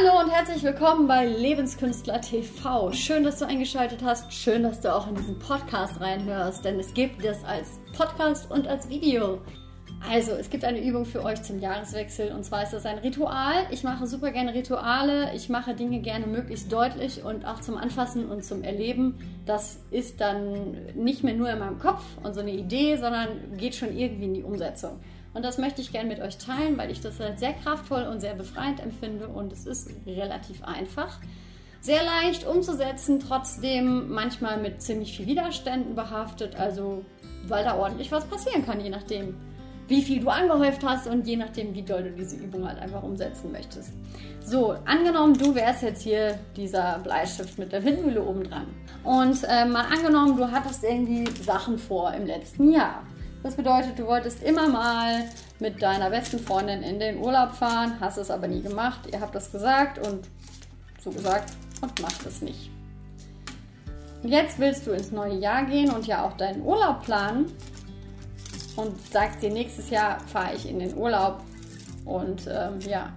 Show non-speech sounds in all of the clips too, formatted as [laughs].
Hallo und herzlich willkommen bei Lebenskünstler TV. Schön, dass du eingeschaltet hast. Schön, dass du auch in diesen Podcast reinhörst, denn es gibt das als Podcast und als Video. Also, es gibt eine Übung für euch zum Jahreswechsel und zwar ist das ein Ritual. Ich mache super gerne Rituale. Ich mache Dinge gerne möglichst deutlich und auch zum Anfassen und zum Erleben. Das ist dann nicht mehr nur in meinem Kopf und so eine Idee, sondern geht schon irgendwie in die Umsetzung. Und das möchte ich gerne mit euch teilen, weil ich das als sehr kraftvoll und sehr befreiend empfinde und es ist relativ einfach. Sehr leicht umzusetzen, trotzdem manchmal mit ziemlich viel Widerständen behaftet, also weil da ordentlich was passieren kann, je nachdem, wie viel du angehäuft hast und je nachdem, wie doll du diese Übung halt einfach umsetzen möchtest. So, angenommen, du wärst jetzt hier dieser Bleistift mit der Windmühle oben dran. Und äh, mal angenommen, du hattest irgendwie Sachen vor im letzten Jahr. Das bedeutet, du wolltest immer mal mit deiner besten Freundin in den Urlaub fahren, hast es aber nie gemacht. Ihr habt das gesagt und so gesagt und macht es nicht. Jetzt willst du ins neue Jahr gehen und ja auch deinen Urlaub planen und sagst dir, nächstes Jahr fahre ich in den Urlaub. Und ähm, ja,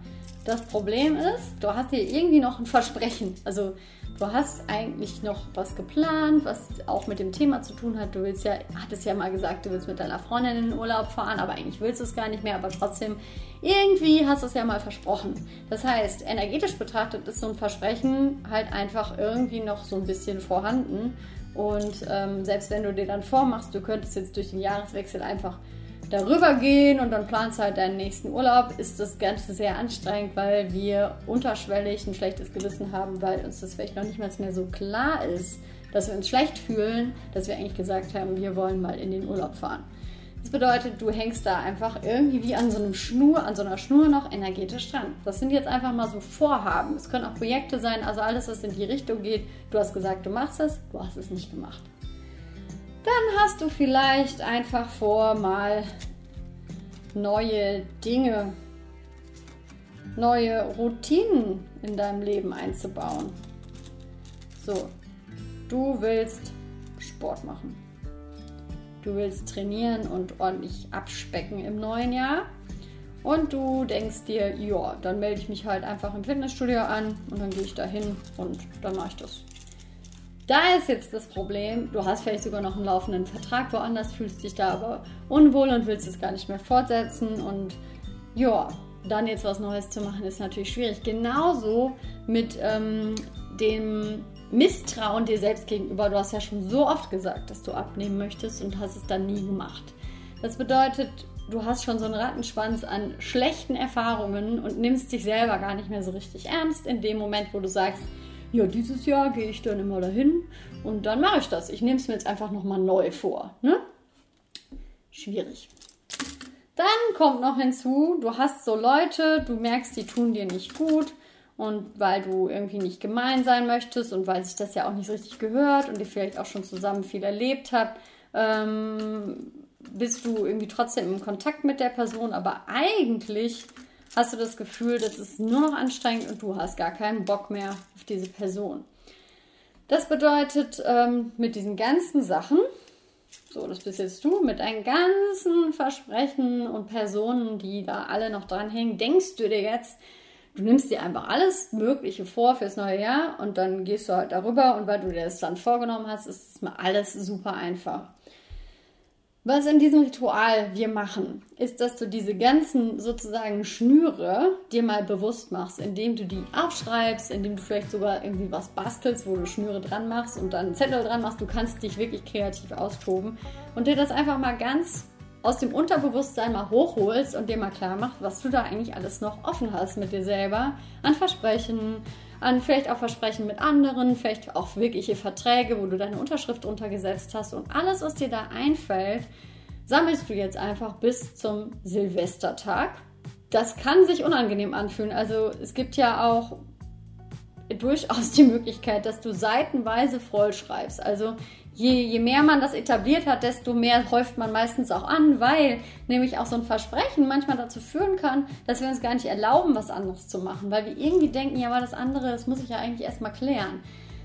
das Problem ist, du hast dir irgendwie noch ein Versprechen. Also du hast eigentlich noch was geplant, was auch mit dem Thema zu tun hat. Du willst ja, hattest ja mal gesagt, du willst mit deiner Freundin in den Urlaub fahren, aber eigentlich willst du es gar nicht mehr, aber trotzdem, irgendwie hast du es ja mal versprochen. Das heißt, energetisch betrachtet ist so ein Versprechen halt einfach irgendwie noch so ein bisschen vorhanden. Und ähm, selbst wenn du dir dann vormachst, du könntest jetzt durch den Jahreswechsel einfach darüber gehen und dann planst halt deinen nächsten Urlaub, ist das Ganze sehr anstrengend, weil wir unterschwellig ein schlechtes Gewissen haben, weil uns das vielleicht noch nicht mal mehr so klar ist, dass wir uns schlecht fühlen, dass wir eigentlich gesagt haben, wir wollen mal in den Urlaub fahren. Das bedeutet, du hängst da einfach irgendwie wie an so einem Schnur, an so einer Schnur noch energetisch dran. Das sind jetzt einfach mal so Vorhaben. Es können auch Projekte sein, also alles, was in die Richtung geht. Du hast gesagt, du machst es, du hast es nicht gemacht. Dann hast du vielleicht einfach vor, mal neue Dinge, neue Routinen in deinem Leben einzubauen. So, du willst Sport machen. Du willst trainieren und ordentlich abspecken im neuen Jahr. Und du denkst dir, ja, dann melde ich mich halt einfach im Fitnessstudio an und dann gehe ich da hin und dann mache ich das. Da ist jetzt das Problem, du hast vielleicht sogar noch einen laufenden Vertrag woanders, fühlst dich da aber unwohl und willst es gar nicht mehr fortsetzen und ja, dann jetzt was Neues zu machen, ist natürlich schwierig. Genauso mit ähm, dem Misstrauen dir selbst gegenüber. Du hast ja schon so oft gesagt, dass du abnehmen möchtest und hast es dann nie gemacht. Das bedeutet, du hast schon so einen Rattenschwanz an schlechten Erfahrungen und nimmst dich selber gar nicht mehr so richtig ernst in dem Moment, wo du sagst, ja, dieses Jahr gehe ich dann immer dahin und dann mache ich das. Ich nehme es mir jetzt einfach nochmal neu vor. Ne? Schwierig. Dann kommt noch hinzu, du hast so Leute, du merkst, die tun dir nicht gut und weil du irgendwie nicht gemein sein möchtest und weil sich das ja auch nicht richtig gehört und ihr vielleicht auch schon zusammen viel erlebt habt, ähm, bist du irgendwie trotzdem im Kontakt mit der Person, aber eigentlich hast du das Gefühl, das ist nur noch anstrengend und du hast gar keinen Bock mehr auf diese Person. Das bedeutet, ähm, mit diesen ganzen Sachen, so, das bist jetzt du, mit deinen ganzen Versprechen und Personen, die da alle noch dranhängen, denkst du dir jetzt, du nimmst dir einfach alles Mögliche vor fürs neue Jahr und dann gehst du halt darüber und weil du dir das dann vorgenommen hast, ist es mal alles super einfach. Was in diesem Ritual wir machen, ist, dass du diese ganzen sozusagen Schnüre dir mal bewusst machst, indem du die aufschreibst, indem du vielleicht sogar irgendwie was bastelst, wo du Schnüre dran machst und dann Zettel dran machst. Du kannst dich wirklich kreativ austoben und dir das einfach mal ganz aus dem Unterbewusstsein mal hochholst und dir mal klar machst, was du da eigentlich alles noch offen hast mit dir selber an Versprechen, an vielleicht auch Versprechen mit anderen, vielleicht auch wirkliche Verträge, wo du deine Unterschrift drunter gesetzt hast und alles, was dir da einfällt, sammelst du jetzt einfach bis zum Silvestertag. Das kann sich unangenehm anfühlen. Also es gibt ja auch durchaus die Möglichkeit, dass du seitenweise vollschreibst. Also je, je mehr man das etabliert hat, desto mehr häuft man meistens auch an, weil nämlich auch so ein Versprechen manchmal dazu führen kann, dass wir uns gar nicht erlauben, was anderes zu machen, weil wir irgendwie denken, ja, aber das andere, das muss ich ja eigentlich erstmal klären.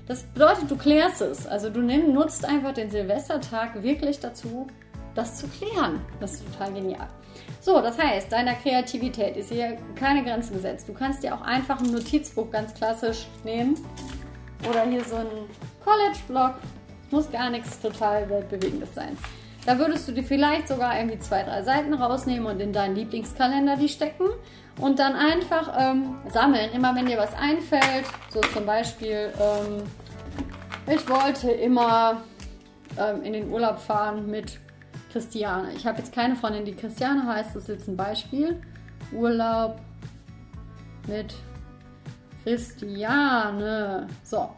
Das bedeutet, du klärst es. Also du nimm, nutzt einfach den Silvestertag wirklich dazu, das zu klären. Das ist total genial. So, das heißt, deiner Kreativität ist hier keine Grenze gesetzt. Du kannst dir auch einfach ein Notizbuch ganz klassisch nehmen oder hier so ein College-Blog. Muss gar nichts total weltbewegendes sein. Da würdest du dir vielleicht sogar irgendwie zwei, drei Seiten rausnehmen und in deinen Lieblingskalender die stecken und dann einfach ähm, sammeln. Immer wenn dir was einfällt, so zum Beispiel, ähm, ich wollte immer ähm, in den Urlaub fahren mit Christiane. Ich habe jetzt keine Freundin, die Christiane heißt, das ist jetzt ein Beispiel. Urlaub mit Christiane. So,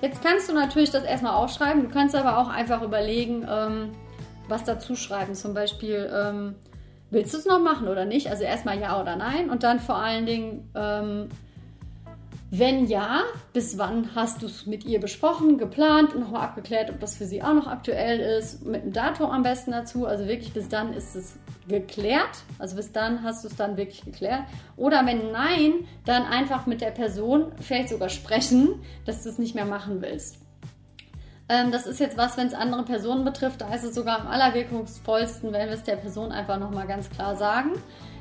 jetzt kannst du natürlich das erstmal aufschreiben. Du kannst aber auch einfach überlegen, ähm, was dazu schreiben. Zum Beispiel, ähm, willst du es noch machen oder nicht? Also erstmal ja oder nein und dann vor allen Dingen, ähm, wenn ja, bis wann hast du es mit ihr besprochen, geplant und nochmal abgeklärt, ob das für sie auch noch aktuell ist, mit einem Datum am besten dazu. Also wirklich bis dann ist es geklärt. Also bis dann hast du es dann wirklich geklärt. Oder wenn nein, dann einfach mit der Person vielleicht sogar sprechen, dass du es nicht mehr machen willst. Ähm, das ist jetzt was, wenn es andere Personen betrifft, da ist es sogar am allerwirkungsvollsten, wenn wir es der Person einfach nochmal ganz klar sagen.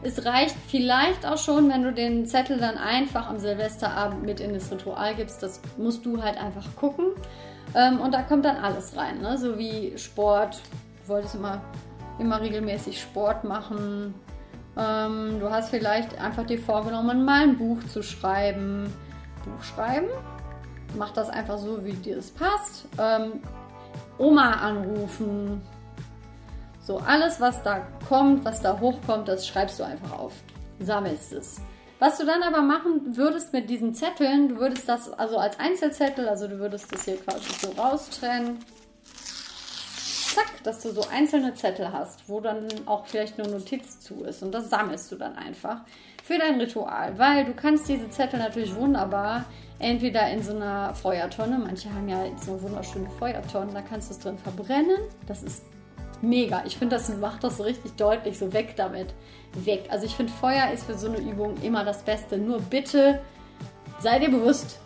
Es reicht vielleicht auch schon, wenn du den Zettel dann einfach am Silvesterabend mit in das Ritual gibst. Das musst du halt einfach gucken. Ähm, und da kommt dann alles rein, ne? so wie Sport. Du wolltest immer, regelmäßig Sport machen. Ähm, du hast vielleicht einfach dir vorgenommen, mal ein Buch zu schreiben. Buch schreiben? mach das einfach so, wie dir es passt. Ähm, Oma anrufen. So, alles, was da kommt, was da hochkommt, das schreibst du einfach auf. Sammelst es. Was du dann aber machen würdest mit diesen Zetteln, du würdest das also als Einzelzettel, also du würdest das hier quasi so raustrennen. Dass du so einzelne Zettel hast, wo dann auch vielleicht eine Notiz zu ist. Und das sammelst du dann einfach für dein Ritual, weil du kannst diese Zettel natürlich wunderbar entweder in so einer Feuertonne, manche haben ja so wunderschöne Feuertonnen, da kannst du es drin verbrennen. Das ist mega. Ich finde, das macht das so richtig deutlich, so weg damit. Weg. Also ich finde, Feuer ist für so eine Übung immer das Beste. Nur bitte sei dir bewusst,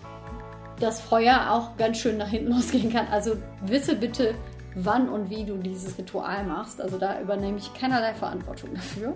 dass Feuer auch ganz schön nach hinten [laughs] losgehen kann. Also wisse bitte, wann und wie du dieses Ritual machst. Also da übernehme ich keinerlei Verantwortung dafür.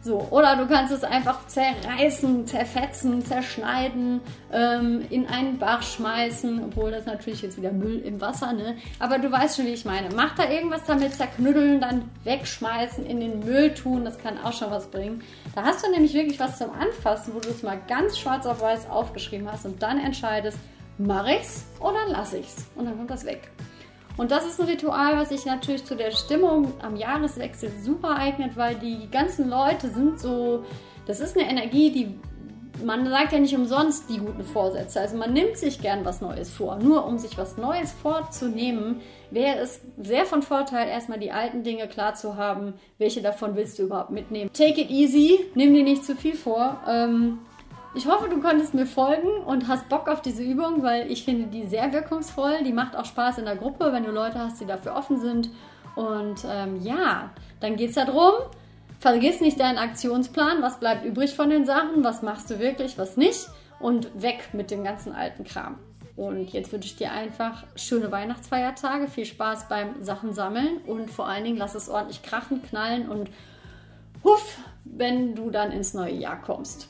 So, oder du kannst es einfach zerreißen, zerfetzen, zerschneiden, ähm, in einen Bach schmeißen, obwohl das natürlich jetzt wieder Müll im Wasser, ne? Aber du weißt schon, wie ich meine. Mach da irgendwas damit, zerknüddeln, dann wegschmeißen, in den Müll tun, das kann auch schon was bringen. Da hast du nämlich wirklich was zum Anfassen, wo du es mal ganz schwarz auf weiß aufgeschrieben hast und dann entscheidest, mache ich's oder lasse ich's? Und dann kommt das weg. Und das ist ein Ritual, was sich natürlich zu der Stimmung am Jahreswechsel super eignet, weil die ganzen Leute sind so, das ist eine Energie, die man sagt ja nicht umsonst die guten Vorsätze. Also man nimmt sich gern was Neues vor. Nur um sich was Neues vorzunehmen, wäre es sehr von Vorteil, erstmal die alten Dinge klar zu haben. Welche davon willst du überhaupt mitnehmen? Take it easy, nimm dir nicht zu viel vor. Ähm, ich hoffe, du konntest mir folgen und hast Bock auf diese Übung, weil ich finde die sehr wirkungsvoll. Die macht auch Spaß in der Gruppe, wenn du Leute hast, die dafür offen sind. Und ähm, ja, dann geht es darum, vergiss nicht deinen Aktionsplan. Was bleibt übrig von den Sachen? Was machst du wirklich, was nicht? Und weg mit dem ganzen alten Kram. Und jetzt wünsche ich dir einfach schöne Weihnachtsfeiertage, viel Spaß beim Sachen sammeln und vor allen Dingen lass es ordentlich krachen, knallen und huff, wenn du dann ins neue Jahr kommst.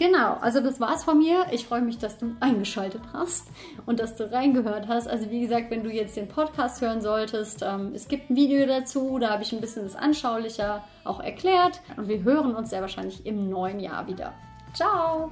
Genau, also das war's von mir. Ich freue mich, dass du eingeschaltet hast und dass du reingehört hast. Also wie gesagt, wenn du jetzt den Podcast hören solltest, ähm, es gibt ein Video dazu, da habe ich ein bisschen das anschaulicher auch erklärt. Und wir hören uns sehr wahrscheinlich im neuen Jahr wieder. Ciao!